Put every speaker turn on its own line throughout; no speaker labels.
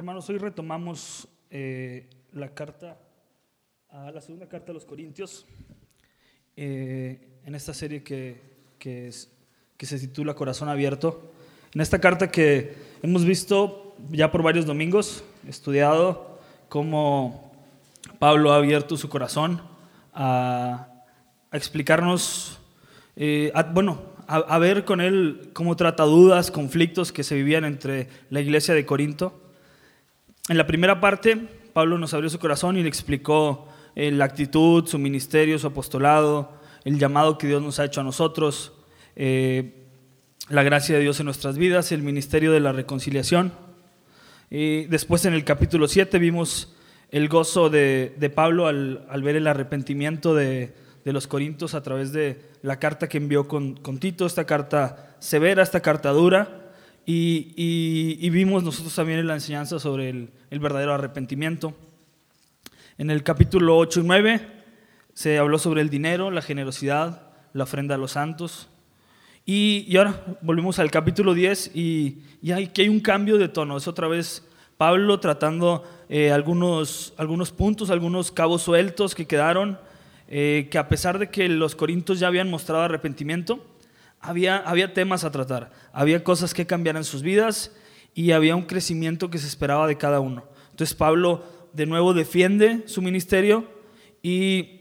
Hermanos, hoy retomamos eh, la carta, a la segunda carta a los Corintios, eh, en esta serie que, que, se titula Corazón Abierto. En esta carta que hemos visto ya por varios domingos, estudiado cómo Pablo ha abierto su corazón a, explicarnos, eh, bueno, a ver con él cómo trata dudas, conflictos que se vivían entre la iglesia de Corinto. En la primera parte, Pablo nos abrió su corazón y le explicó eh, la actitud, su ministerio, su apostolado, el llamado que Dios nos ha hecho a nosotros, eh, la gracia de Dios en nuestras vidas, el ministerio de la reconciliación. Y después en el capítulo 7 vimos el gozo de, Pablo al, ver el arrepentimiento de, los corintios a través de la carta que envió con Tito, esta carta severa, esta carta dura. Y, vimos nosotros también la enseñanza sobre el, verdadero arrepentimiento. En el capítulo 8 y 9 se habló sobre el dinero, la generosidad, la ofrenda a los santos. Y, y ahora volvemos al capítulo 10 y, y aquí hay un cambio de tono. Es otra vez Pablo tratando eh, algunos, algunos puntos, algunos cabos sueltos que quedaron, eh, que a pesar de que los corintios ya habían mostrado arrepentimiento, había, había temas a tratar, había cosas que cambiar en sus vidas y había un crecimiento que se esperaba de cada uno. Entonces Pablo de nuevo defiende su ministerio y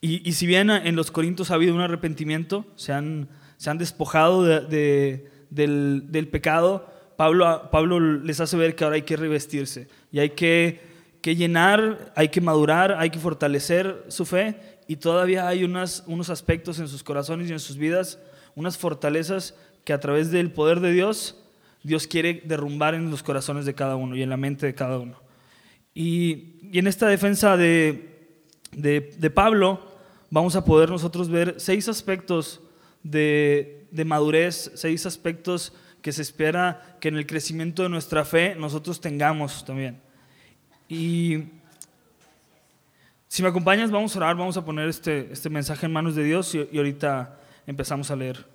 y, y si bien en los Corintios ha habido un arrepentimiento, se han, se han despojado de- de- del, del pecado, Pablo, Pablo les hace ver que ahora hay que revestirse y hay que, que llenar, hay que madurar, hay que fortalecer su fe y todavía hay unas, unos aspectos en sus corazones y en sus vidas, unas fortalezas que a través del poder de Dios, Dios quiere derrumbar en los corazones de cada uno y en la mente de cada uno. Y, y en esta defensa de, de, de Pablo vamos a poder nosotros ver seis aspectos de, de madurez, seis aspectos que se espera que en el crecimiento de nuestra fe nosotros tengamos también. Y si me acompañas, vamos a orar, vamos a poner este, este mensaje en manos de Dios y, y ahorita empezamos a leer.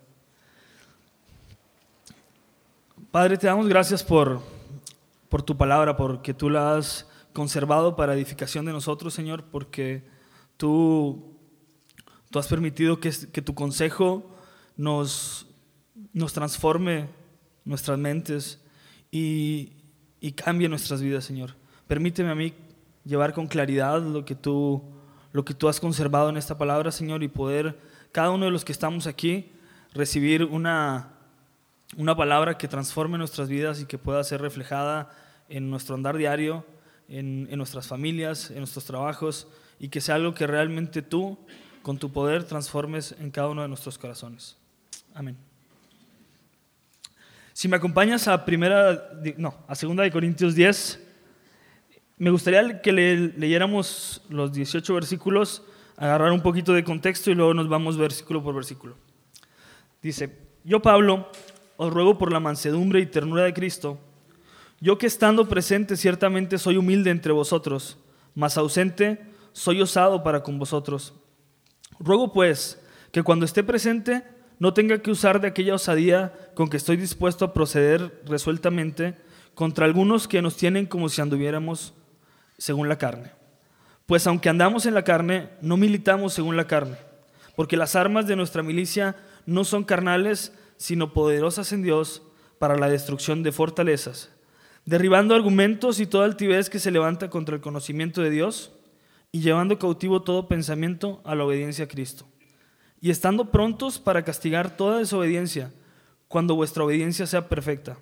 Padre, te damos gracias por, por tu palabra, porque tú la has conservado para edificación de nosotros, Señor, porque tú, tú has permitido que, que tu consejo nos, nos transforme nuestras mentes y, y cambie nuestras vidas, Señor. Permíteme a mí llevar con claridad lo que tú, lo que tú has conservado en esta palabra, Señor, y poder, cada uno de los que estamos aquí, recibir una, una palabra que transforme nuestras vidas y que pueda ser reflejada en nuestro andar diario, en, en nuestras familias, en nuestros trabajos, y que sea algo que realmente tú, con tu poder, transformes en cada uno de nuestros corazones. Amén. Si me acompañas a primera, no, a segunda de Corintios 10, me gustaría que le- leyéramos los 18 versículos, agarrar un poquito de contexto y luego nos vamos versículo por versículo. Dice, yo Pablo, os ruego por la mansedumbre y ternura de Cristo, yo que estando presente ciertamente soy humilde entre vosotros, mas ausente soy osado para con vosotros. Ruego pues que cuando esté presente no tenga que usar de aquella osadía con que estoy dispuesto a proceder resueltamente contra algunos que nos tienen como si anduviéramos según la carne. Pues aunque andamos en la carne, no militamos según la carne, porque las armas de nuestra milicia no son carnales, sino poderosas en Dios para la destrucción de fortalezas, derribando argumentos y toda altivez que se levanta contra el conocimiento de Dios y llevando cautivo todo pensamiento a la obediencia a Cristo. Y estando prontos para castigar toda desobediencia cuando vuestra obediencia sea perfecta.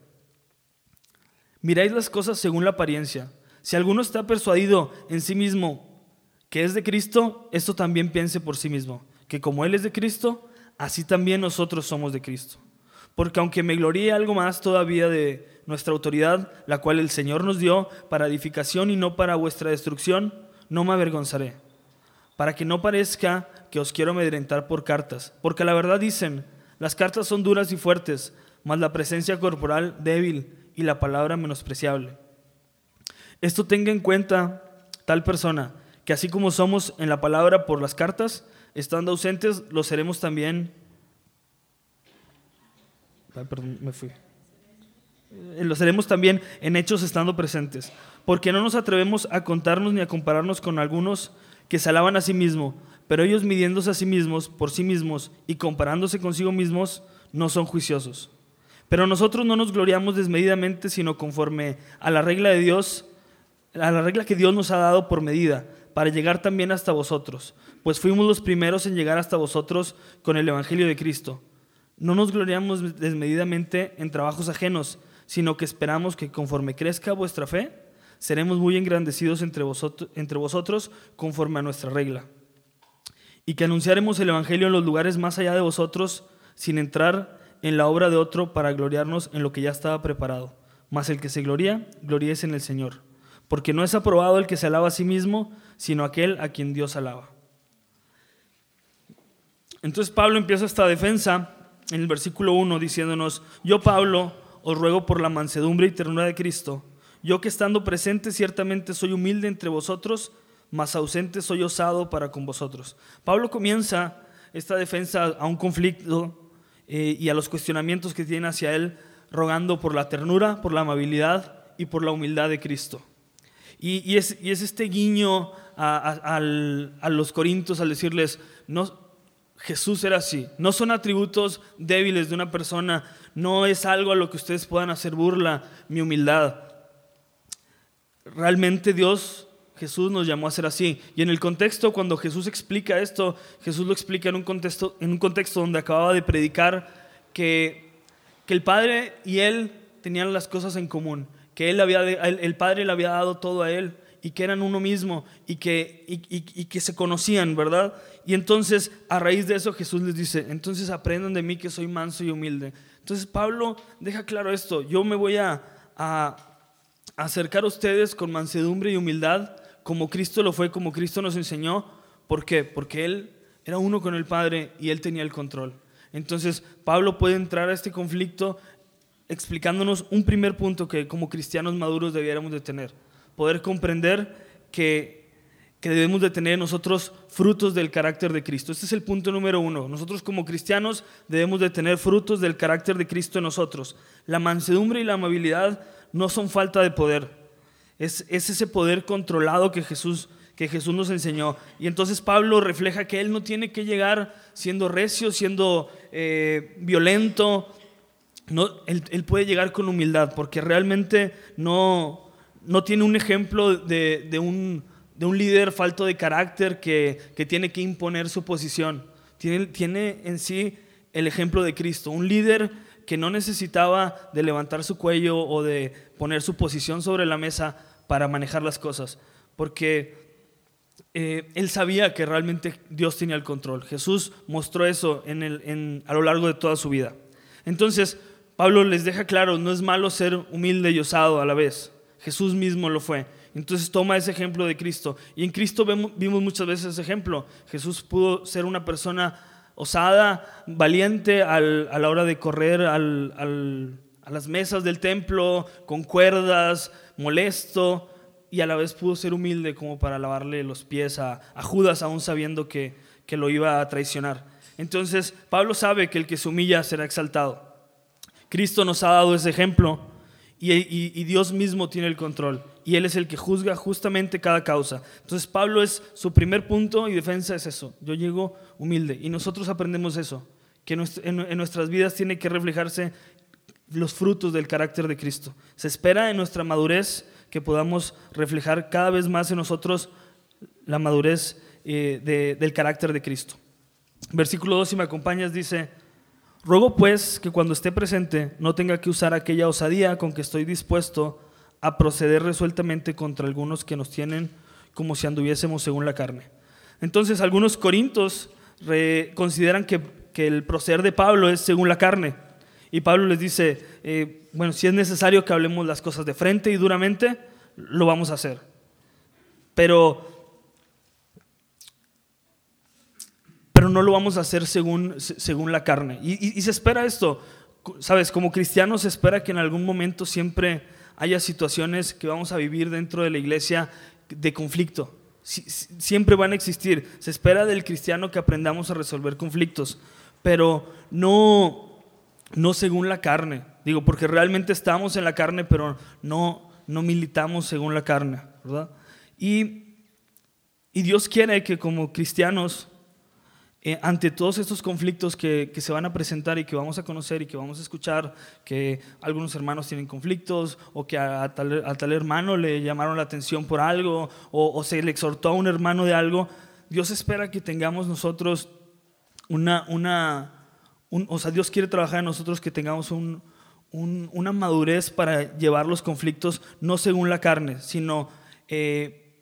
Miráis las cosas según la apariencia. Si alguno está persuadido en sí mismo que es de Cristo, esto también piense por sí mismo, que como Él es de Cristo, así también nosotros somos de Cristo. Porque aunque me gloríe algo más todavía de nuestra autoridad, la cual el Señor nos dio para edificación y no para vuestra destrucción, no me avergonzaré, para que no parezca que os quiero amedrentar por cartas, porque la verdad dicen, las cartas son duras y fuertes, mas la presencia corporal débil y la palabra menospreciable. Esto tenga en cuenta tal persona, que así como somos en la palabra por las cartas, estando ausentes, lo seremos también. Ay, eh, lo seremos también en hechos estando presentes. Porque no nos atrevemos a contarnos ni a compararnos con algunos que se alaban a sí mismos, pero ellos midiéndose a sí mismos por sí mismos y comparándose consigo mismos, no son juiciosos. Pero nosotros no nos gloriamos desmedidamente, sino conforme a la regla de Dios, a la regla que Dios nos ha dado por medida, para llegar también hasta vosotros, pues fuimos los primeros en llegar hasta vosotros con el Evangelio de Cristo. No nos gloriamos desmedidamente en trabajos ajenos, sino que esperamos que conforme crezca vuestra fe, seremos muy engrandecidos entre vosotros, conforme a nuestra regla. Y que anunciaremos el Evangelio en los lugares más allá de vosotros, sin entrar en la obra de otro para gloriarnos en lo que ya estaba preparado. Mas el que se gloria, gloríese en el Señor. Porque no es aprobado el que se alaba a sí mismo, sino aquel a quien Dios alaba. Entonces Pablo empieza esta defensa en el versículo 1 diciéndonos, yo Pablo os ruego por la mansedumbre y ternura de Cristo, yo que estando presente ciertamente soy humilde entre vosotros, mas ausente soy osado para con vosotros. Pablo comienza esta defensa a un conflicto eh, y a los cuestionamientos que tiene hacia él, rogando por la ternura, por la amabilidad y por la humildad de Cristo. Y, es, este guiño a, los corintios al decirles, no, Jesús era así. No son atributos débiles de una persona, no es algo a lo que ustedes puedan hacer burla, mi humildad. Realmente Dios, Jesús nos llamó a ser así. Y en el contexto, cuando Jesús explica esto, Jesús lo explica en un contexto, en un contexto donde acababa de predicar que el Padre y Él tenían las cosas en común, que él había, el Padre le había dado todo a Él y que eran uno mismo y que, y, que se conocían, ¿verdad? Y entonces a raíz de eso Jesús les dice, entonces aprendan de mí que soy manso y humilde. Entonces Pablo deja claro esto, yo me voy a, a acercar a ustedes con mansedumbre y humildad, como Cristo lo fue, como Cristo nos enseñó. ¿Por qué? Porque Él era uno con el Padre y Él tenía el control. Entonces Pablo puede entrar a este conflicto explicándonos un primer punto que como cristianos maduros debiéramos de tener poder comprender que, que debemos de tener nosotros frutos del carácter de Cristo. Este es el punto número uno. Nosotros como cristianos debemos de tener frutos del carácter de Cristo en nosotros. La mansedumbre y la amabilidad no son falta de poder. Es, es ese poder controlado que Jesús, que Jesús nos enseñó. Y entonces Pablo refleja que él no tiene que llegar siendo recio, siendo eh, violento. No, él, puede llegar con humildad porque realmente no, no tiene un ejemplo de, un, líder falto de carácter que, tiene que imponer su posición. Tiene, tiene en sí el ejemplo de Cristo, un líder que no necesitaba de levantar su cuello o de poner su posición sobre la mesa para manejar las cosas, porque eh, él sabía que realmente Dios tenía el control. Jesús mostró eso a lo largo de toda su vida. Entonces, Pablo les deja claro, no es malo ser humilde y osado a la vez. Jesús mismo lo fue. Entonces toma ese ejemplo de Cristo. Y en Cristo vimos muchas veces ese ejemplo. Jesús pudo ser una persona osada, valiente a la hora de correr a las mesas del templo, con cuerdas, molesto, y a la vez pudo ser humilde como para lavarle los pies a, Judas, aún sabiendo que, que lo iba a traicionar. Entonces Pablo sabe que el que se humilla será exaltado. Cristo nos ha dado ese ejemplo y, Dios mismo tiene el control. Y Él es el que juzga justamente cada causa. Entonces Pablo es su primer punto y defensa es eso. Yo llego humilde. Y nosotros aprendemos eso. Que en nuestras vidas tiene que reflejarse los frutos del carácter de Cristo. Se espera en nuestra madurez que podamos reflejar cada vez más en nosotros la madurez eh, del carácter de Cristo. Versículo 2, si me acompañas, dice, Ruego pues que cuando esté presente no tenga que usar aquella osadía con que estoy dispuesto a proceder resueltamente contra algunos que nos tienen como si anduviésemos según la carne. Entonces algunos corintos consideran que, el proceder de Pablo es según la carne. Y Pablo les dice, eh, bueno, si es necesario que hablemos las cosas de frente y duramente, lo vamos a hacer. Pero no lo vamos a hacer según, según la carne. Y, se espera esto, sabes, como cristianos se espera que en algún momento siempre haya situaciones que vamos a vivir dentro de la iglesia de conflicto. siempre van a existir. Se espera del cristiano que aprendamos a resolver conflictos, pero no, no según la carne. Digo, porque realmente estamos en la carne, pero no, no militamos según la carne, ¿verdad? Y, y Dios quiere que como cristianos, eh, ante todos estos conflictos que, que, se van a presentar y que vamos a conocer y que vamos a escuchar, que algunos hermanos tienen conflictos o que a, tal, a tal, hermano le llamaron la atención por algo o, se le exhortó a un hermano de algo, Dios espera que tengamos nosotros una, una un, o sea, Dios quiere trabajar en nosotros que tengamos un, un, una madurez para llevar los conflictos no según la carne, sino eh,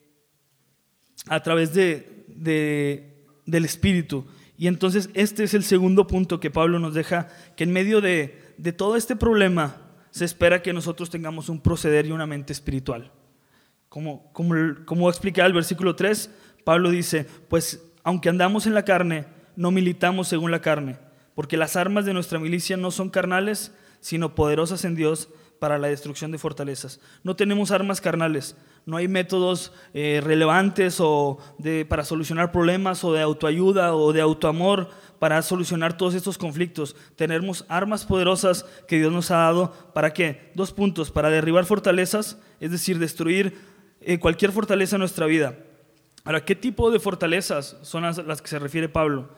a través de, del Espíritu. Y entonces este es el segundo punto que Pablo nos deja, que en medio de, de todo este problema se espera que nosotros tengamos un proceder y una mente espiritual. Como, como, como explica el versículo 3, Pablo dice, pues aunque andamos en la carne, no militamos según la carne, porque las armas de nuestra milicia no son carnales, sino poderosas en Dios para la destrucción de fortalezas. No tenemos armas carnales, no hay métodos eh, relevantes o de, para solucionar problemas o de autoayuda o de autoamor para solucionar todos estos conflictos. Tenemos armas poderosas que Dios nos ha dado para qué? Dos puntos, para derribar fortalezas, es decir, destruir eh, cualquier fortaleza en nuestra vida. Ahora, ¿qué tipo de fortalezas son las, las que se refiere Pablo?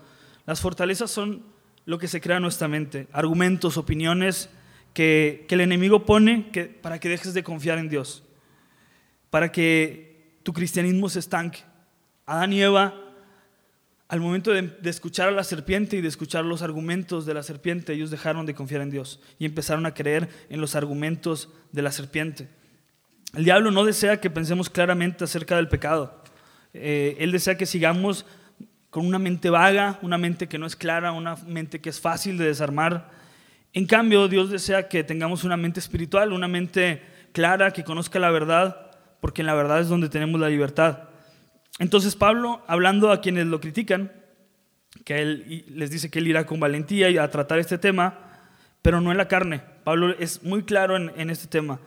Las fortalezas son lo que se crea en nuestra mente, argumentos, opiniones que, el enemigo pone para que dejes de confiar en Dios, para que tu cristianismo se estanque. Adán y Eva, al momento de, de escuchar a la serpiente y de escuchar los argumentos de la serpiente, ellos dejaron de confiar en Dios y empezaron a creer en los argumentos de la serpiente. El diablo no desea que pensemos claramente acerca del pecado. Eh, él desea que sigamos con una mente vaga, una mente que no es clara, una mente que es fácil de desarmar. En cambio, Dios desea que tengamos una mente espiritual, una mente clara, que conozca la verdad, porque en la verdad es donde tenemos la libertad. Entonces Pablo, hablando a quienes lo critican, que él les dice que él irá con valentía a tratar este tema, pero no en la carne. Pablo es muy claro en, este tema.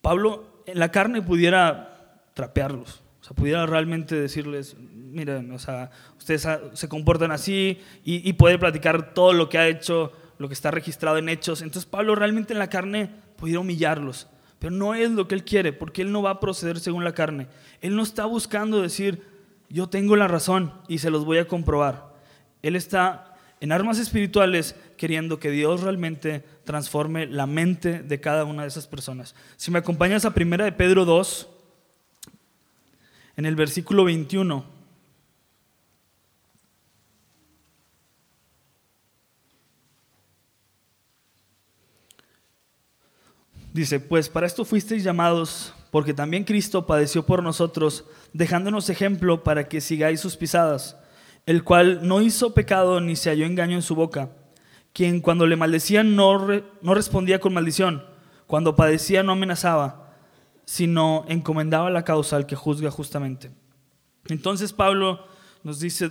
Pablo en la carne pudiera trapearlos, o sea, pudiera realmente decirles, miren, o sea, ustedes se comportan así y, y poder platicar todo lo que ha hecho, lo que está registrado en hechos. Entonces Pablo realmente en la carne pudiera humillarlos, pero no es lo que él quiere, porque él no va a proceder según la carne. Él no está buscando decir, yo tengo la razón y se los voy a comprobar. Él está en armas espirituales queriendo que Dios realmente transforme la mente de cada una de esas personas. Si me acompañas a primera de Pedro 2, en el versículo 21. Dice, pues para esto fuisteis llamados, porque también Cristo padeció por nosotros, dejándonos ejemplo para que sigáis sus pisadas, el cual no hizo pecado ni se halló engaño en su boca, quien cuando le maldecían no, no respondía con maldición, cuando padecía no amenazaba, sino encomendaba la causa al que juzga justamente. Entonces Pablo nos dice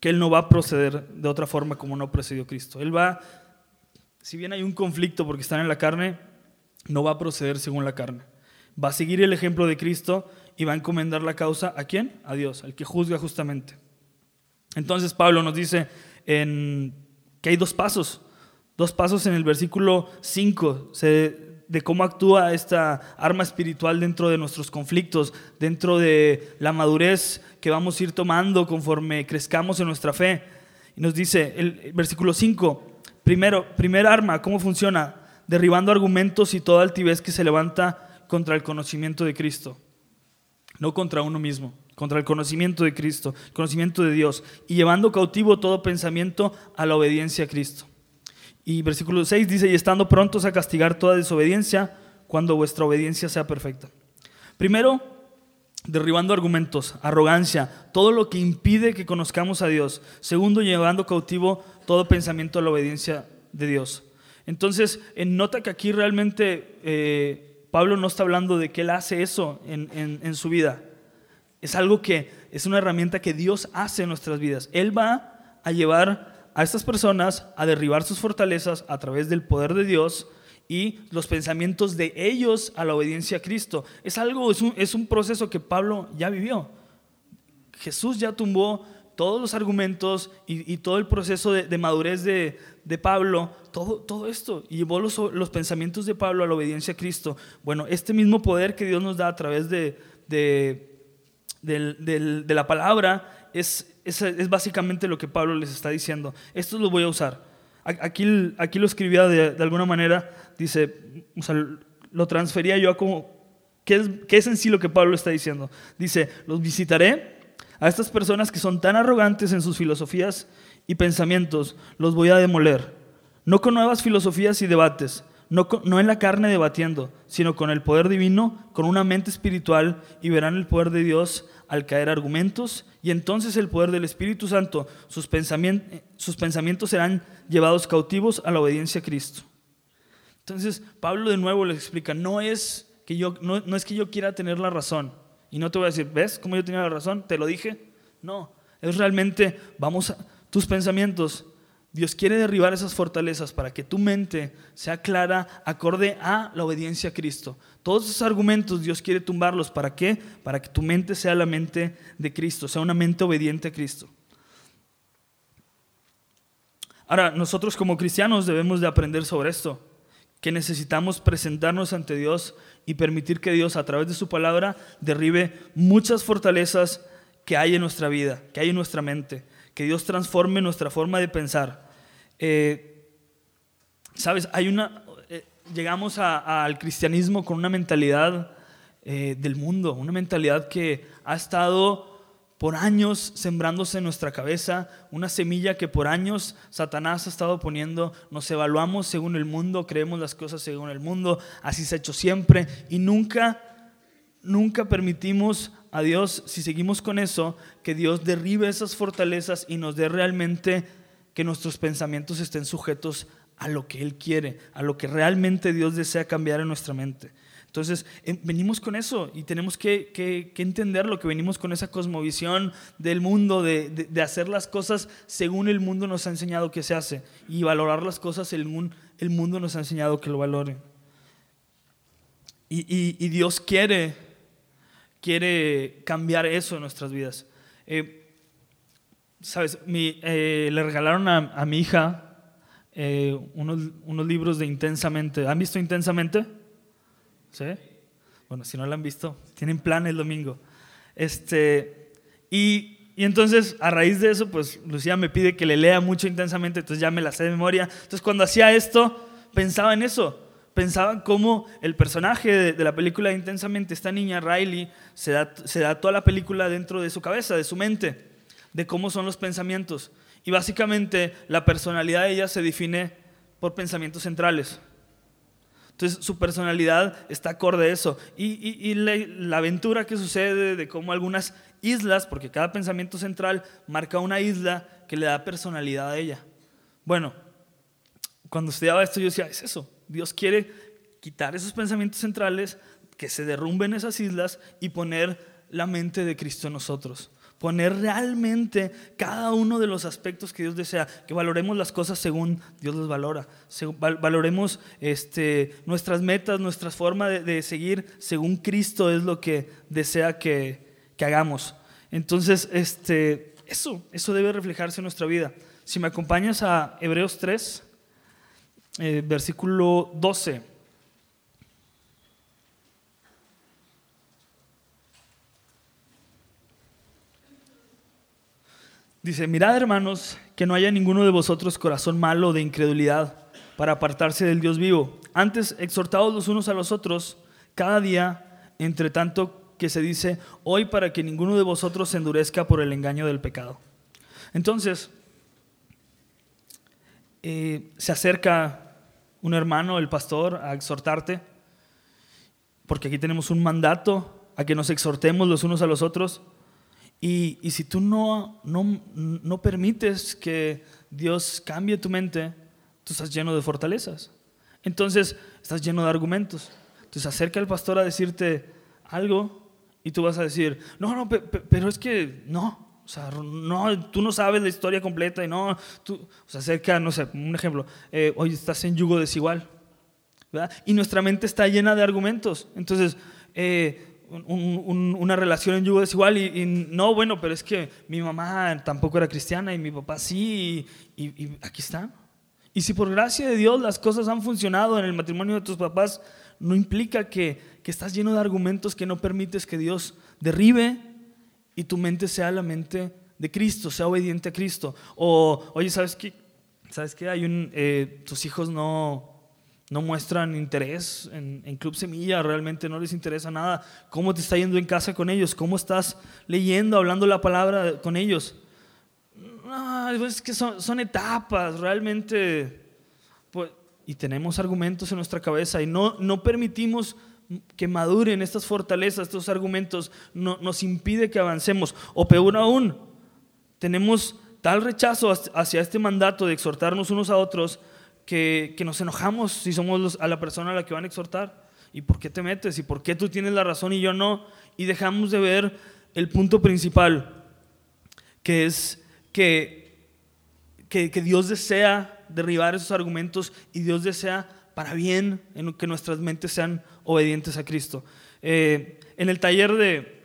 que él no va a proceder de otra forma como no procedió Cristo. Él va, si bien hay un conflicto porque están en la carne, no va a proceder según la carne. Va a seguir el ejemplo de Cristo y va a encomendar la causa a quién? A Dios, al que juzga justamente. Entonces Pablo nos dice en, que hay dos pasos, dos pasos en el versículo 5 de cómo actúa esta arma espiritual dentro de nuestros conflictos, dentro de la madurez que vamos a ir tomando conforme crezcamos en nuestra fe. Y nos dice el versículo 5, primero, primer arma, ¿cómo funciona? Derribando argumentos y toda altivez que se levanta contra el conocimiento de Cristo. No contra uno mismo, contra el conocimiento de Cristo, el conocimiento de Dios, y llevando cautivo todo pensamiento a la obediencia a Cristo. Y versículo 6 dice, y estando prontos a castigar toda desobediencia cuando vuestra obediencia sea perfecta. Primero, derribando argumentos, arrogancia, todo lo que impide que conozcamos a Dios. Segundo, llevando cautivo todo pensamiento a la obediencia de Dios. Entonces, nota que aquí realmente eh, Pablo no está hablando de que él hace eso en, en, su vida. Es algo que es una herramienta que Dios hace en nuestras vidas. Él va a llevar a estas personas a derribar sus fortalezas a través del poder de Dios y los pensamientos de ellos a la obediencia a Cristo. Es algo, es un, es un proceso que Pablo ya vivió. Jesús ya tumbó todos los argumentos y, todo el proceso de, madurez de, Pablo, todo, todo esto, llevó los, los, pensamientos de Pablo a la obediencia a Cristo. Bueno, este mismo poder que Dios nos da a través de, de la palabra es, es, es, básicamente lo que Pablo les está diciendo. Esto lo voy a usar. Aquí, aquí lo escribía de, alguna manera, dice, o sea, lo transfería yo a como, ¿qué es, ¿qué es en sí lo que Pablo está diciendo? Dice, los visitaré a estas personas que son tan arrogantes en sus filosofías y pensamientos, los voy a demoler. No con nuevas filosofías y debates, no, en la carne debatiendo, sino con el poder divino, con una mente espiritual, y verán el poder de Dios al caer argumentos, y entonces el poder del Espíritu Santo, sus, pensamientos, serán llevados cautivos a la obediencia a Cristo. Entonces, Pablo de nuevo les explica, no es que yo, no es que yo quiera tener la razón, y no te voy a decir, ¿ves cómo yo tenía la razón? ¿Te lo dije? No, es realmente, vamos a tus pensamientos. Dios quiere derribar esas fortalezas para que tu mente sea clara, acorde a la obediencia a Cristo. Todos esos argumentos Dios quiere tumbarlos. ¿Para qué? Para que tu mente sea la mente de Cristo, sea una mente obediente a Cristo. Ahora, nosotros como cristianos debemos de aprender sobre esto, que necesitamos presentarnos ante Dios y permitir que Dios a través de su palabra derribe muchas fortalezas que hay en nuestra vida, que hay en nuestra mente, que Dios transforme nuestra forma de pensar. Eh, Sabes, hay una, eh, llegamos al cristianismo con una mentalidad eh, del mundo, una mentalidad que ha estado por años sembrándose en nuestra cabeza, una semilla que por años Satanás ha estado poniendo, nos evaluamos según el mundo, creemos las cosas según el mundo, así se ha hecho siempre. Y nunca, nunca permitimos a Dios, si seguimos con eso, que Dios derribe esas fortalezas y nos dé realmente que nuestros pensamientos estén sujetos a lo que Él quiere, a lo que realmente Dios desea cambiar en nuestra mente. Entonces, em, venimos con eso y tenemos que, que, que, entenderlo, que venimos con esa cosmovisión del mundo, de, de, hacer las cosas según el mundo nos ha enseñado que se hace y valorar las cosas según el mundo nos ha enseñado que lo valore. Y, y, y Dios quiere, quiere cambiar eso en nuestras vidas. Eh, Sabes, mi, eh, le regalaron a, a mi hija eh, unos, unos libros de Intensamente. ¿Han visto Intensamente? ¿Sí? Bueno, si no la han visto, tienen plan el domingo. Este, y, y, entonces, a raíz de eso, pues Lucía me pide que le lea mucho intensamente, entonces ya me la sé de memoria. Entonces, cuando hacía esto, pensaba en eso. Pensaba en cómo el personaje de, de, la película Intensamente, esta niña Riley, se da, se da toda la película dentro de su cabeza, de su mente, de cómo son los pensamientos. Y básicamente la personalidad de ella se define por pensamientos centrales. Entonces su personalidad está acorde a eso. Y, la, aventura que sucede de cómo algunas islas, porque cada pensamiento central marca una isla que le da personalidad a ella. Bueno, cuando estudiaba esto yo decía, es eso, Dios quiere quitar esos pensamientos centrales, que se derrumben esas islas y poner la mente de Cristo en nosotros poner realmente cada uno de los aspectos que Dios desea, que valoremos las cosas según Dios las valora, valoremos este, nuestras metas, nuestra forma de, seguir según Cristo es lo que desea que, hagamos. Entonces, este, eso, eso debe reflejarse en nuestra vida. Si me acompañas a Hebreos 3, eh, versículo 12. Dice, mirad hermanos, que no haya ninguno de vosotros corazón malo de incredulidad para apartarse del Dios vivo. Antes, exhortados los unos a los otros cada día, entre tanto que se dice, hoy para que ninguno de vosotros se endurezca por el engaño del pecado. Entonces, eh, se acerca un hermano, el pastor, a exhortarte, porque aquí tenemos un mandato a que nos exhortemos los unos a los otros. Y, si tú no, no, no permites que Dios cambie tu mente, tú estás lleno de fortalezas. Entonces, estás lleno de argumentos. Entonces, acerca al pastor a decirte algo y tú vas a decir, no, no, pero es que no. O sea, no, tú no sabes la historia completa y no, tú, o sea, acerca, no sé, un ejemplo, eh, hoy estás en yugo desigual, ¿verdad? Y nuestra mente está llena de argumentos. Entonces, eh, una relación en yugo desigual y, y, no, bueno, pero es que mi mamá tampoco era cristiana y mi papá sí, y, y aquí está. Y si por gracia de Dios las cosas han funcionado en el matrimonio de tus papás, no implica que, que estás lleno de argumentos que no permites que Dios derribe y tu mente sea la mente de Cristo, sea obediente a Cristo. O, oye, ¿sabes qué? ¿Sabes qué? Hay un, eh, tus hijos no, no muestran interés en, en, Club Semilla, realmente no les interesa nada. ¿Cómo te está yendo en casa con ellos? ¿Cómo estás leyendo, hablando la palabra con ellos? No, es que son, son etapas, realmente. Pues, y tenemos argumentos en nuestra cabeza y no, no permitimos que maduren estas fortalezas, estos argumentos, no, nos impide que avancemos. O peor aún, tenemos tal rechazo hacia este mandato de exhortarnos unos a otros que, nos enojamos si somos a la persona a la que van a exhortar. ¿Y por qué te metes? ¿Y por qué tú tienes la razón y yo no? Y dejamos de ver el punto principal, que es que, que, que Dios desea derribar esos argumentos y Dios desea para bien en que nuestras mentes sean obedientes a Cristo. Eh, en el taller de,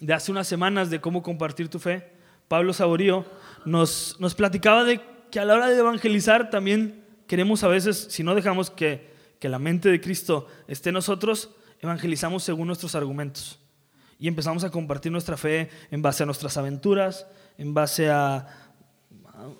de, hace unas semanas de cómo compartir tu fe, Pablo Saborío nos, nos platicaba de que a la hora de evangelizar también queremos a veces, si no dejamos que, que la mente de Cristo esté en nosotros, evangelizamos según nuestros argumentos. Y empezamos a compartir nuestra fe en base a nuestras aventuras, en base a,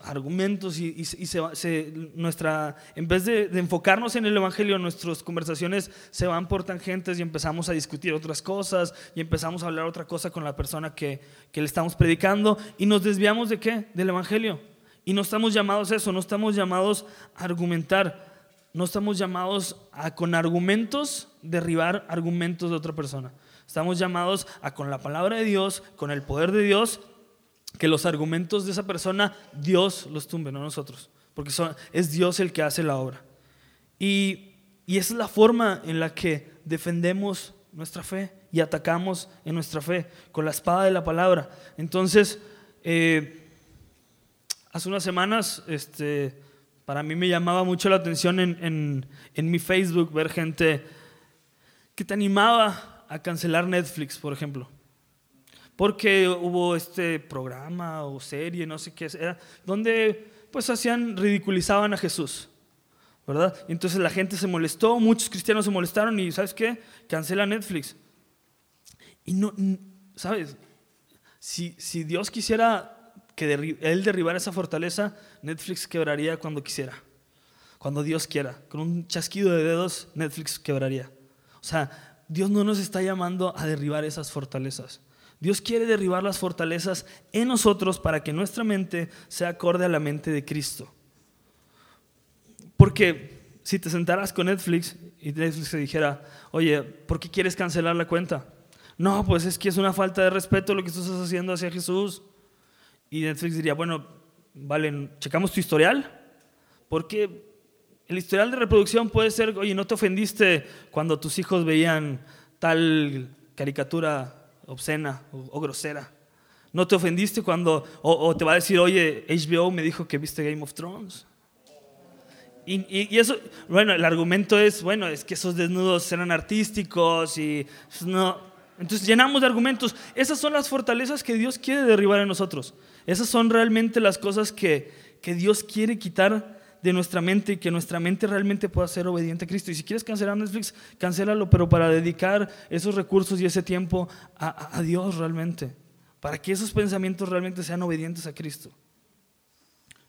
argumentos y, y, se, nuestra, en vez de, de, enfocarnos en el Evangelio, nuestras conversaciones se van por tangentes y empezamos a discutir otras cosas y empezamos a hablar otra cosa con la persona que, que le estamos predicando y nos desviamos de qué? Del Evangelio. Y no estamos llamados a eso, no estamos llamados a argumentar, no estamos llamados a con argumentos derribar argumentos de otra persona. Estamos llamados a con la palabra de Dios, con el poder de Dios, que los argumentos de esa persona Dios los tumbe, no nosotros, porque son, es Dios el que hace la obra. Y, y esa es la forma en la que defendemos nuestra fe y atacamos en nuestra fe, con la espada de la palabra. Entonces, eh, hace unas semanas, este, para mí me llamaba mucho la atención en, en, en mi Facebook ver gente que te animaba a cancelar Netflix, por ejemplo porque hubo este programa o serie, no sé qué era, donde pues hacían, ridiculizaban a Jesús, ¿verdad? Entonces la gente se molestó, muchos cristianos se molestaron y ¿sabes qué? Cancela Netflix. Y no, ¿sabes? Si, si Dios quisiera que Él derribara esa fortaleza, Netflix quebraría cuando quisiera, cuando Dios quiera. Con un chasquido de dedos, Netflix quebraría. O sea, Dios no nos está llamando a derribar esas fortalezas. Dios quiere derribar las fortalezas en nosotros para que nuestra mente sea acorde a la mente de Cristo. Porque si te sentaras con Netflix y Netflix te dijera, oye, ¿por qué quieres cancelar la cuenta? No, pues es que es una falta de respeto lo que estás haciendo hacia Jesús. Y Netflix diría, bueno, vale, checamos tu historial. Porque el historial de reproducción puede ser, oye, ¿no te ofendiste cuando tus hijos veían tal caricatura obscena o, grosera. No te ofendiste cuando, o, te va a decir, oye, HBO me dijo que viste Game of Thrones. Y, eso, bueno, el argumento es, bueno, es que esos desnudos eran artísticos y no. Entonces llenamos de argumentos. Esas son las fortalezas que Dios quiere derribar en nosotros. Esas son realmente las cosas que, que Dios quiere quitar de nuestra mente y que nuestra mente realmente pueda ser obediente a Cristo. Y si quieres cancelar Netflix, cancélalo, pero para dedicar esos recursos y ese tiempo a, a Dios realmente, para que esos pensamientos realmente sean obedientes a Cristo.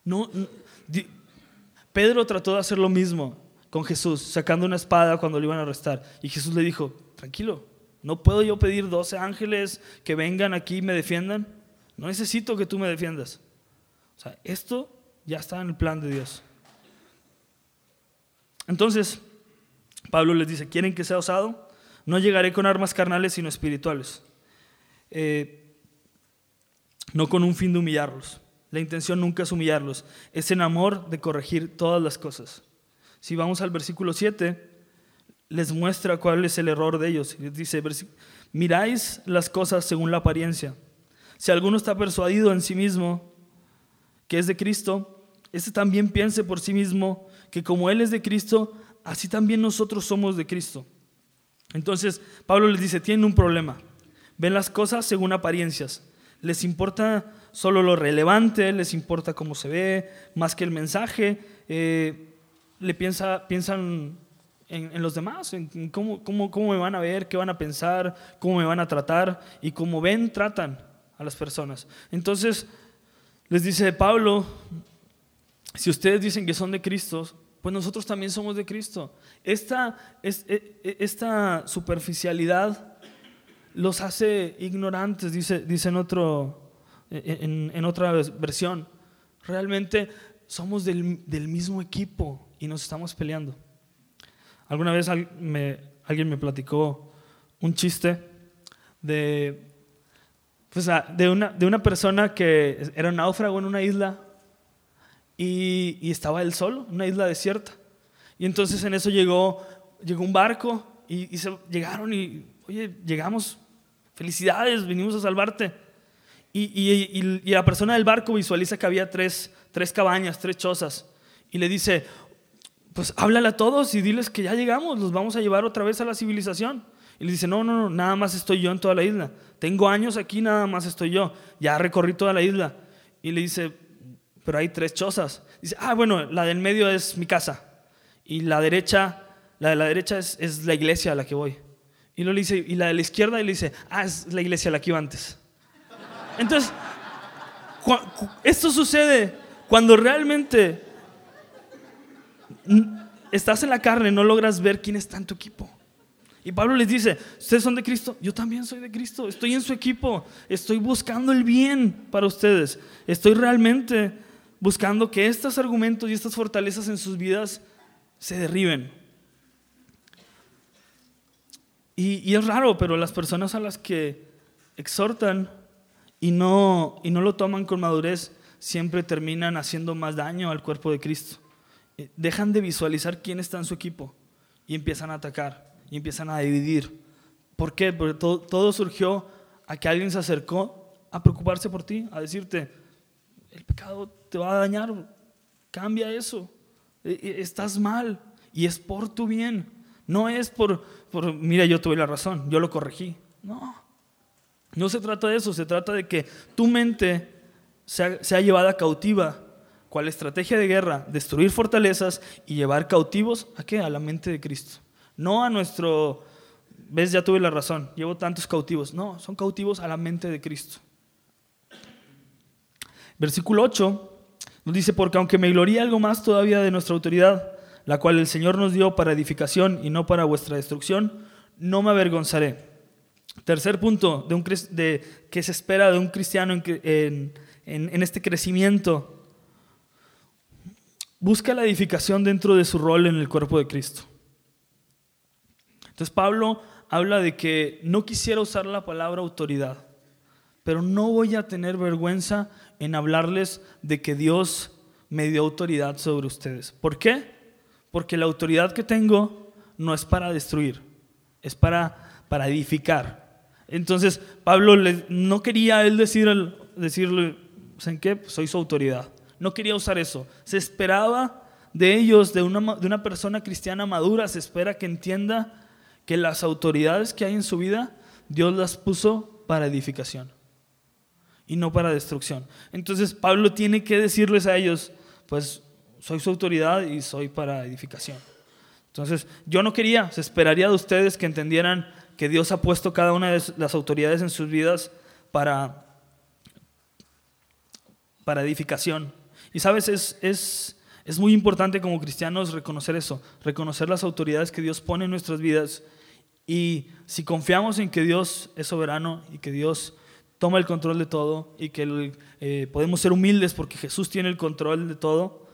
No, Pedro trató de hacer lo mismo con Jesús, sacando una espada cuando lo iban a arrestar. Y Jesús le dijo, tranquilo, no puedo yo pedir 12 ángeles que vengan aquí y me defiendan. No necesito que tú me defiendas. O sea, esto ya está en el plan de Dios. Entonces, Pablo les dice, ¿quieren que sea osado? No llegaré con armas carnales, sino espirituales. Eh, no con un fin de humillarlos. La intención nunca es humillarlos, es en amor de corregir todas las cosas. Si vamos al versículo 7, les muestra cuál es el error de ellos. Dice, miráis las cosas según la apariencia. Si alguno está persuadido en sí mismo que es de Cristo, ese también piense por sí mismo que como Él es de Cristo, así también nosotros somos de Cristo. Entonces, Pablo les dice, tienen un problema. Ven las cosas según apariencias. Les importa solo lo relevante, les importa cómo se ve, más que el mensaje. Eh, le piensa, piensan en, los demás, en cómo, cómo, cómo me van a ver, qué van a pensar, cómo me van a tratar. Y como ven, tratan a las personas. Entonces, les dice Pablo, si ustedes dicen que son de Cristo, pues nosotros también somos de Cristo. Esta, e, e, esta superficialidad los hace ignorantes, dice, dice en, otro, e, en, otra versión. Realmente somos del, mismo equipo y nos estamos peleando. Alguna vez alguien me platicó un chiste de, de, una, de una persona que era un náufrago en una isla y, estaba él solo, una isla desierta. Y entonces en eso llegó, llegó un barco y, se, llegaron y, oye, llegamos, felicidades, vinimos a salvarte. Y, la persona del barco visualiza que había tres, tres cabañas, tres chozas. Y le dice, pues háblale a todos y diles que ya llegamos, los vamos a llevar otra vez a la civilización. Y le dice, no, no, no, nada más estoy yo en toda la isla. Tengo años aquí, nada más estoy yo. Ya recorrí toda la isla. Y le dice, pero hay tres chozas. Dice, ah, bueno, la del medio es mi casa. Y la derecha, la de la derecha es, es la iglesia a la que voy. Y lo le dice, y la de la izquierda, y le dice, ah, es la iglesia a la que iba antes. Entonces, esto sucede cuando realmente estás en la carne, no logras ver quién está en tu equipo. Y Pablo les dice, ustedes son de Cristo, yo también soy de Cristo, estoy en su equipo, estoy buscando el bien para ustedes, estoy realmente buscando que estos argumentos y estas fortalezas en sus vidas se derriben. Y, es raro, pero las personas a las que exhortan y no, y no lo toman con madurez siempre terminan haciendo más daño al cuerpo de Cristo. Eh, dejan de visualizar quién está en su equipo y empiezan a atacar y empiezan a dividir. ¿Por qué? Porque todo, todo surgió a que alguien se acercó a preocuparse por ti, a decirte, el pecado te va a dañar, cambia eso, e, e, estás mal y es por tu bien, no es por, por mira, yo tuve la razón, yo lo corregí, no, no se trata de eso, se trata de que tu mente sea, sea llevada cautiva. ¿Cuál estrategia de guerra? Destruir fortalezas y llevar cautivos a qué? A la mente de Cristo. No a nuestro, ves, ya tuve la razón, llevo tantos cautivos. No, son cautivos a la mente de Cristo. Versículo 8 nos dice, porque aunque me gloríe algo más todavía de nuestra autoridad, la cual el Señor nos dio para edificación y no para vuestra destrucción, no me avergonzaré. Tercer punto de, un, de que se espera de un cristiano en, en este crecimiento. Busca la edificación dentro de su rol en el cuerpo de Cristo. Entonces Pablo habla de que no quisiera usar la palabra autoridad, pero no voy a tener vergüenza en hablarles de que Dios me dio autoridad sobre ustedes. ¿Por qué? Porque la autoridad que tengo no es para destruir, es para, para edificar. Entonces, Pablo no quería él decir, decirle, ¿en qué? Soy su autoridad. No quería usar eso. Se esperaba de ellos, de una, de una persona cristiana madura, se espera que entienda que las autoridades que hay en su vida, Dios las puso para edificación y no para destrucción. Entonces Pablo tiene que decirles a ellos, pues soy su autoridad y soy para edificación. Entonces yo no quería, se esperaría de ustedes que entendieran que Dios ha puesto cada una de las autoridades en sus vidas para, para edificación. Y sabes, es, es, es muy importante como cristianos reconocer eso, reconocer las autoridades que Dios pone en nuestras vidas. Y si confiamos en que Dios es soberano y que Dios toma el control de todo y que eh, podemos ser humildes porque Jesús tiene el control de todo,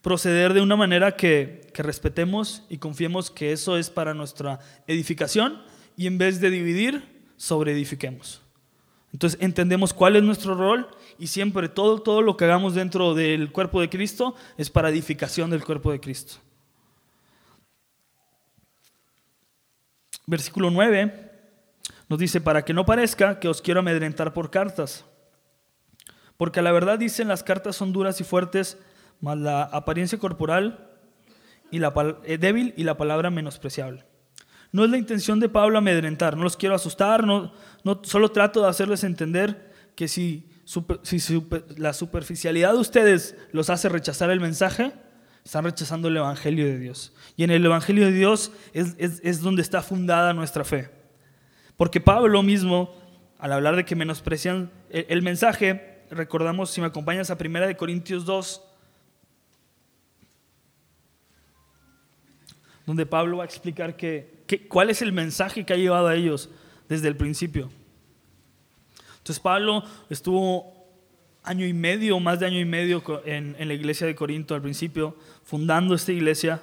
proceder de una manera que, que respetemos y confiemos que eso es para nuestra edificación y en vez de dividir, sobreedifiquemos. Entonces entendemos cuál es nuestro rol y siempre todo, todo lo que hagamos dentro del cuerpo de Cristo es para edificación del cuerpo de Cristo. Versículo 9 nos dice, para que no parezca que os quiero amedrentar por cartas. Porque la verdad dicen las cartas son duras y fuertes, mas la apariencia corporal y la, eh, débil y la palabra menospreciable. No es la intención de Pablo amedrentar, no los quiero asustar, no, no, solo trato de hacerles entender que si, si la superficialidad de ustedes los hace rechazar el mensaje, están rechazando el Evangelio de Dios. Y en el Evangelio de Dios es, es, donde está fundada nuestra fe. Porque Pablo mismo, al hablar de que menosprecian el, mensaje, recordamos, si me acompañas a Primera de Corintios 2, donde Pablo va a explicar que, cuál es el mensaje que ha llevado a ellos desde el principio. Entonces Pablo estuvo año y medio, más de año y medio en, la iglesia de Corinto al principio, fundando esta iglesia.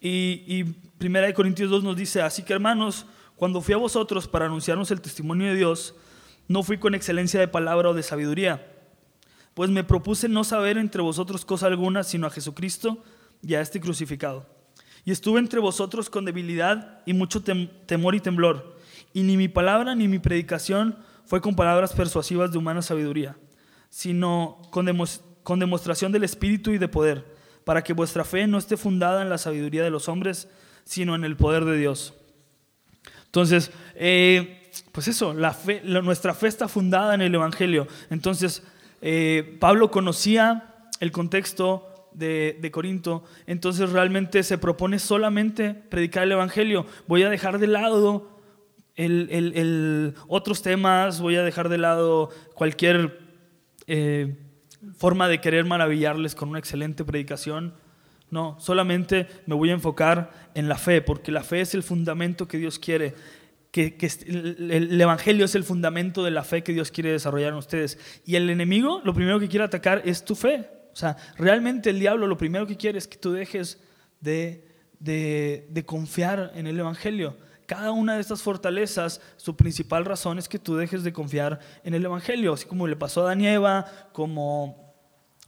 Y, y Primera de Corintios 2 nos dice, así que hermanos, cuando fui a vosotros para anunciarnos el testimonio de Dios, no fui con excelencia de palabra o de sabiduría, pues me propuse no saber entre vosotros cosa alguna, sino a Jesucristo y a este crucificado. Y estuve entre vosotros con debilidad y mucho temor y temblor, y ni mi palabra ni mi predicación fue con palabras persuasivas de humana sabiduría, sino con, demostración del Espíritu y de poder, para que vuestra fe no esté fundada en la sabiduría de los hombres, sino en el poder de Dios. Entonces, eh, pues eso, nuestra fe está fundada en el Evangelio. Entonces, eh, Pablo conocía el contexto de, Corinto, entonces realmente se propone solamente predicar el Evangelio. Voy a dejar de lado el, otros temas, voy a dejar de lado cualquier eh, forma de querer maravillarles con una excelente predicación. No, solamente me voy a enfocar en la fe, porque la fe es el fundamento que Dios quiere. Que, el, Evangelio es el fundamento de la fe que Dios quiere desarrollar en ustedes. Y el enemigo lo primero que quiere atacar es tu fe. O sea, realmente el diablo lo primero que quiere es que tú dejes de, de confiar en el Evangelio. Cada una de estas fortalezas, su principal razón es que tú dejes de confiar en el Evangelio, así como le pasó a Danieva, como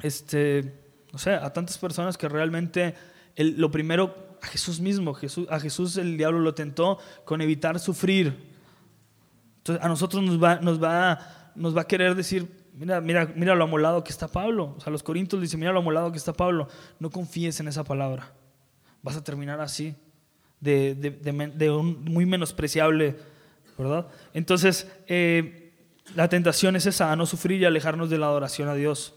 este, no sé, a tantas personas que realmente lo primero, a Jesús mismo, Jesús, a Jesús el diablo lo tentó con evitar sufrir. Entonces a nosotros nos va, nos va, nos va a querer decir, mira, mira, mira lo amolado que está Pablo. O sea, los Corintios dicen, mira lo amolado que está Pablo. No confíes en esa palabra. Vas a terminar así, de, de, de, un muy menospreciable, ¿verdad? Entonces, eh, la tentación es esa, a no sufrir y alejarnos de la adoración a Dios.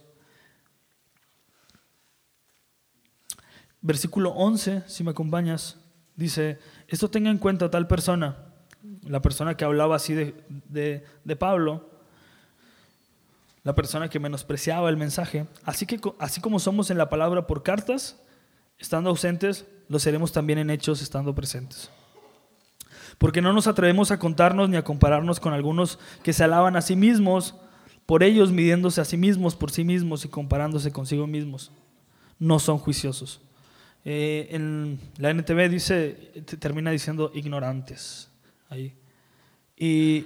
Versículo 11, si me acompañas, dice, esto tenga en cuenta tal persona, la persona que hablaba así de, de, Pablo, la persona que menospreciaba el mensaje, así, que, así como somos en la palabra por cartas, estando ausentes, lo seremos también en hechos estando presentes. Porque no nos atrevemos a contarnos ni a compararnos con algunos que se alaban a sí mismos, por ellos midiéndose a sí mismos por sí mismos y comparándose consigo mismos. No son juiciosos. Eh, en la NTV dice, termina diciendo ignorantes. Ahí. Y,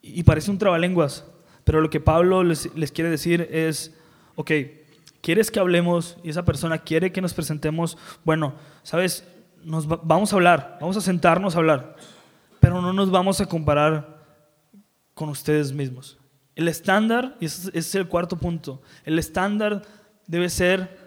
y parece un trabalenguas, pero lo que Pablo les, les, quiere decir es, ok, ¿quieres que hablemos? Y esa persona quiere que nos presentemos. Bueno, ¿sabes? Nos vamos a hablar, vamos a sentarnos a hablar, pero no nos vamos a comparar con ustedes mismos. El estándar, y ese es el cuarto punto, el estándar debe ser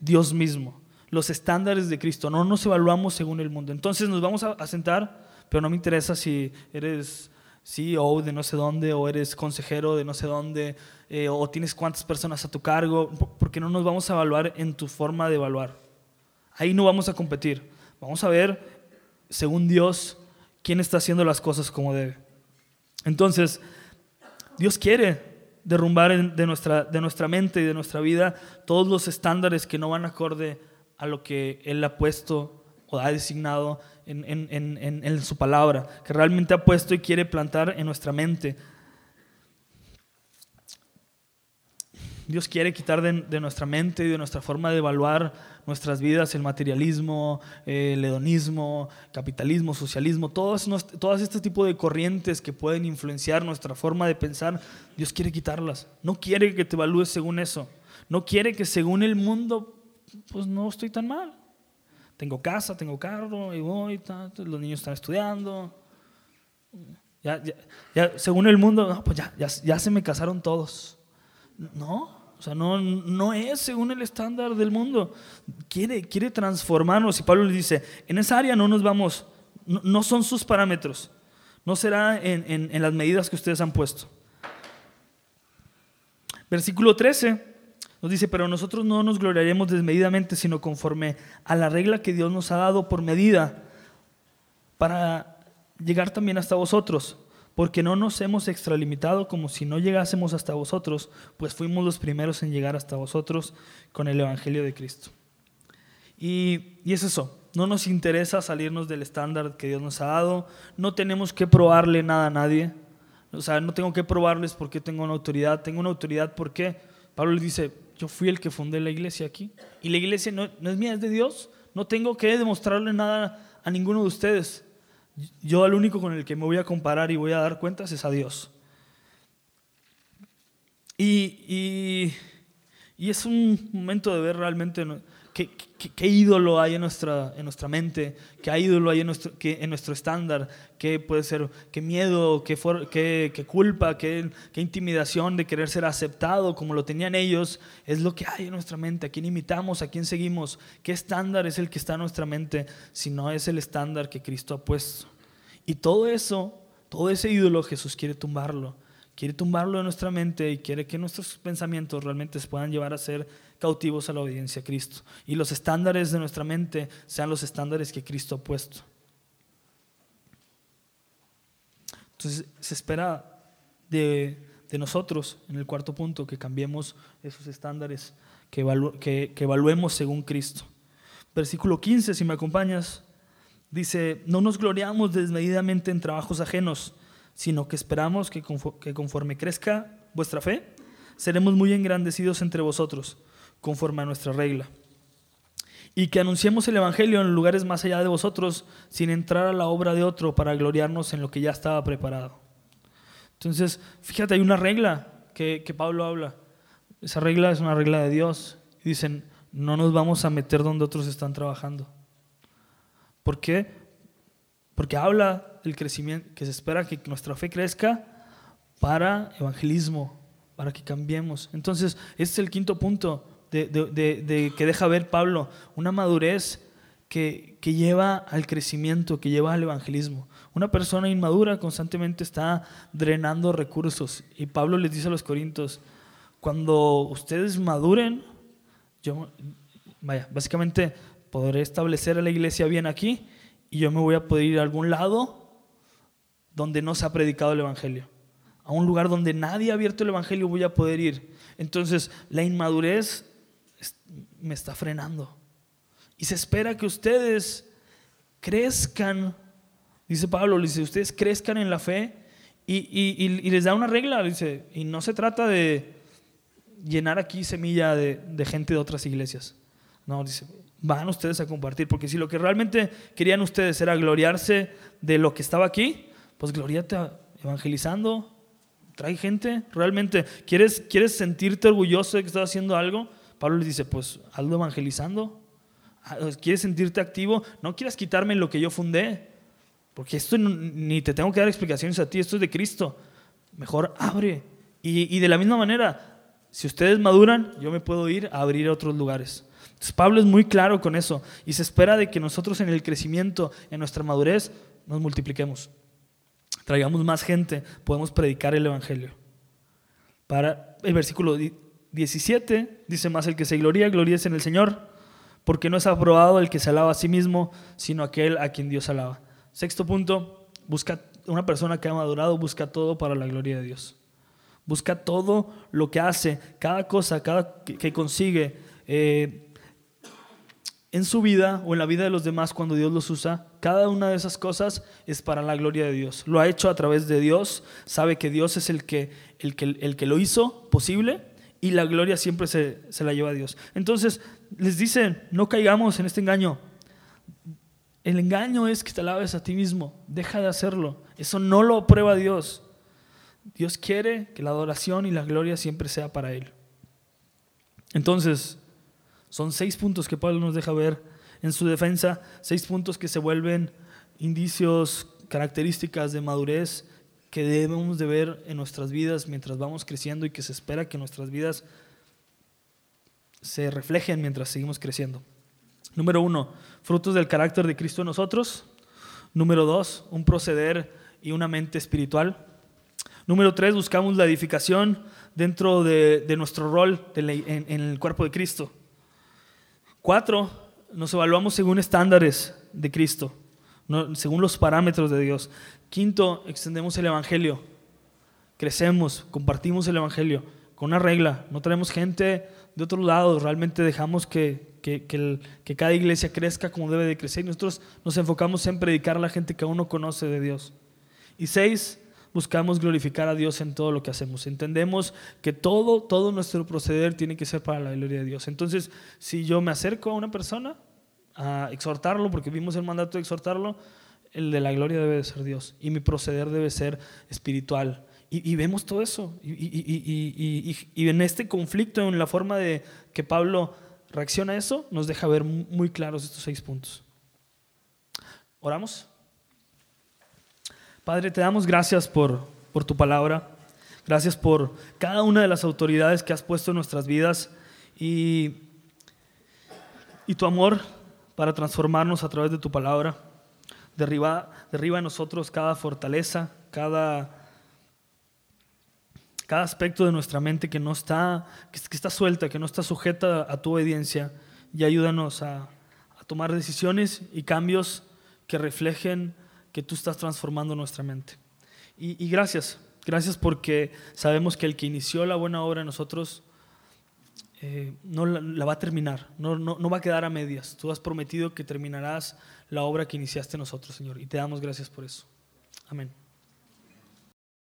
Dios mismo los estándares de Cristo, no nos evaluamos según el mundo. Entonces nos vamos a, sentar, pero no me interesa si eres CEO de no sé dónde o eres consejero de no sé dónde eh, o tienes cuántas personas a tu cargo, porque no nos vamos a evaluar en tu forma de evaluar. Ahí no vamos a competir. Vamos a ver, según Dios, quién está haciendo las cosas como debe. Entonces, Dios quiere derrumbar de nuestra, de nuestra mente y de nuestra vida todos los estándares que no van acorde a lo que Él ha puesto o ha designado en, en, su palabra, que realmente ha puesto y quiere plantar en nuestra mente. Dios quiere quitar de, nuestra mente y de nuestra forma de evaluar nuestras vidas el materialismo, el hedonismo, capitalismo, socialismo, todas, todas este tipo de corrientes que pueden influenciar nuestra forma de pensar. Dios quiere quitarlas. No quiere que te evalúes según eso. No quiere que según el mundo pues no estoy tan mal. Tengo casa, tengo carro, y voy, los niños están estudiando. Ya, según el mundo, pues ya, ya, se me casaron todos. No, o sea, no, no es según el estándar del mundo. Quiere, quiere transformarnos. Y Pablo le dice, en esa área no nos vamos, no, son sus parámetros. No será en, en las medidas que ustedes han puesto. Versículo 13 nos dice, pero nosotros no nos gloriaremos desmedidamente, sino conforme a la regla que Dios nos ha dado por medida para llegar también hasta vosotros, porque no nos hemos extralimitado como si no llegásemos hasta vosotros, pues fuimos los primeros en llegar hasta vosotros con el Evangelio de Cristo. Y, y es eso, no nos interesa salirnos del estándar que Dios nos ha dado, no tenemos que probarle nada a nadie, o sea, no tengo que probarles porque tengo una autoridad, tengo una autoridad porque Pablo le dice, yo fui el que fundé la iglesia aquí y la iglesia no, no es mía, es de Dios, no tengo que demostrarle nada a ninguno de ustedes. Yo al único con el que me voy a comparar y voy a dar cuentas es a Dios. Y, y, es un momento de ver realmente qué, qué, ídolo hay en nuestra, en nuestra mente, qué ídolo hay en nuestro, en nuestro estándar, qué puede ser, qué miedo, qué, qué, qué culpa, qué, qué, intimidación de querer ser aceptado como lo tenían ellos, es lo que hay en nuestra mente, a quién imitamos, a quién seguimos, qué estándar es el que está en nuestra mente, si no es el estándar que Cristo ha puesto. Y todo eso, todo ese ídolo Jesús quiere tumbarlo, quiere tumbarlo de nuestra mente y quiere que nuestros pensamientos realmente se puedan llevar a ser cautivos a la obediencia a Cristo. Y los estándares de nuestra mente sean los estándares que Cristo ha puesto. Entonces se espera de, nosotros, en el cuarto punto, que cambiemos esos estándares, que, que, evaluemos según Cristo. Versículo 15, si me acompañas, dice, no nos gloriamos desmedidamente en trabajos ajenos, sino que esperamos que conforme crezca vuestra fe, seremos muy engrandecidos entre vosotros conforme a nuestra regla. Y que anunciemos el Evangelio en lugares más allá de vosotros, sin entrar a la obra de otro para gloriarnos en lo que ya estaba preparado. Entonces, fíjate, hay una regla que, Pablo habla. Esa regla es una regla de Dios. Dicen, no nos vamos a meter donde otros están trabajando. ¿Por qué? Porque habla del crecimiento, que se espera que nuestra fe crezca para evangelismo, para que cambiemos. Entonces, este es el quinto punto de, que deja ver Pablo, una madurez que, lleva al crecimiento, que lleva al evangelismo. Una persona inmadura constantemente está drenando recursos. Y Pablo les dice a los corintios, cuando ustedes maduren, yo, vaya, básicamente podré establecer a la iglesia bien aquí y yo me voy a poder ir a algún lado donde no se ha predicado el Evangelio. A un lugar donde nadie ha abierto el Evangelio voy a poder ir. Entonces, la inmadurez me está frenando. Y se espera que ustedes crezcan, dice Pablo, dice, ustedes crezcan en la fe y, les da una regla, dice, y no se trata de llenar aquí semilla de, gente de otras iglesias. No, dice, van ustedes a compartir, porque si lo que realmente querían ustedes era gloriarse de lo que estaba aquí, pues gloriate evangelizando, trae gente, realmente, ¿quieres, ¿quieres sentirte orgulloso de que estás haciendo algo? Pablo les dice, pues hazlo evangelizando. Ah, ¿Quieres sentirte activo? No quieras quitarme lo que yo fundé, porque esto ni te tengo que dar explicaciones a ti, esto es de Cristo. Mejor abre. Y, de la misma manera, si ustedes maduran, yo me puedo ir a abrir a otros lugares. Entonces Pablo es muy claro con eso y se espera de que nosotros en el crecimiento, en nuestra madurez, nos multipliquemos. Traigamos más gente, podemos predicar el Evangelio. Para el versículo 17 dice más, el que se gloría, gloríes en el Señor, porque no es aprobado el que se alaba a sí mismo, sino aquel a quien Dios alaba. Sexto punto, busca una persona que ha madurado, busca todo para la gloria de Dios. Busca todo lo que hace, cada cosa cada que consigue eh, en su vida o en la vida de los demás cuando Dios los usa. Cada una de esas cosas es para la gloria de Dios. Lo ha hecho a través de Dios, sabe que Dios es el que, el que, el que lo hizo posible y la gloria siempre se, la lleva a Dios. Entonces les dicen, no caigamos en este engaño. El engaño es que te alabes a ti mismo, deja de hacerlo. Eso no lo aprueba Dios. Dios quiere que la adoración y la gloria siempre sea para Él. Entonces, son seis puntos que Pablo nos deja ver en su defensa, seis puntos que se vuelven indicios, características de madurez que debemos de ver en nuestras vidas mientras vamos creciendo y que se espera que nuestras vidas se reflejen mientras seguimos creciendo. Número uno, frutos del carácter de Cristo en nosotros. Número dos, un proceder y una mente espiritual. Número tres, buscamos la edificación dentro de, nuestro rol en, el cuerpo de Cristo. Cuatro, nos evaluamos según estándares de Cristo, según los parámetros de Dios. Quinto, extendemos el Evangelio, crecemos, compartimos el Evangelio con una regla, no traemos gente de otros lados, realmente dejamos que, que, cada iglesia crezca como debe de crecer. Nosotros nos enfocamos en predicar a la gente que aún no conoce de Dios. Y seis, buscamos glorificar a Dios en todo lo que hacemos. Entendemos que todo, todo nuestro proceder tiene que ser para la gloria de Dios. Entonces, si yo me acerco a una persona a exhortarlo, porque vimos el mandato de exhortarlo, el de la gloria debe de ser Dios y mi proceder debe ser espiritual. Y, vemos todo eso. Y, y, en este conflicto, en la forma de que Pablo reacciona a eso, nos deja ver muy claros estos seis puntos. ¿Oramos? Padre, te damos gracias por, por tu palabra. Gracias por cada una de las autoridades que has puesto en nuestras vidas y, y tu amor para transformarnos a través de tu palabra. Derriba, derriba en nosotros cada fortaleza, cada, cada aspecto de nuestra mente que no está, que, está suelta, que no está sujeta a tu obediencia y ayúdanos a, a tomar decisiones y cambios que reflejen que tú estás transformando nuestra mente. Y, gracias, gracias porque sabemos que el que inició la buena obra en nosotros eh, no la, va a terminar, no, no, no va a quedar a medias. Tú has prometido que terminarás la obra que iniciaste nosotros, Señor, y te damos gracias por eso. Amén.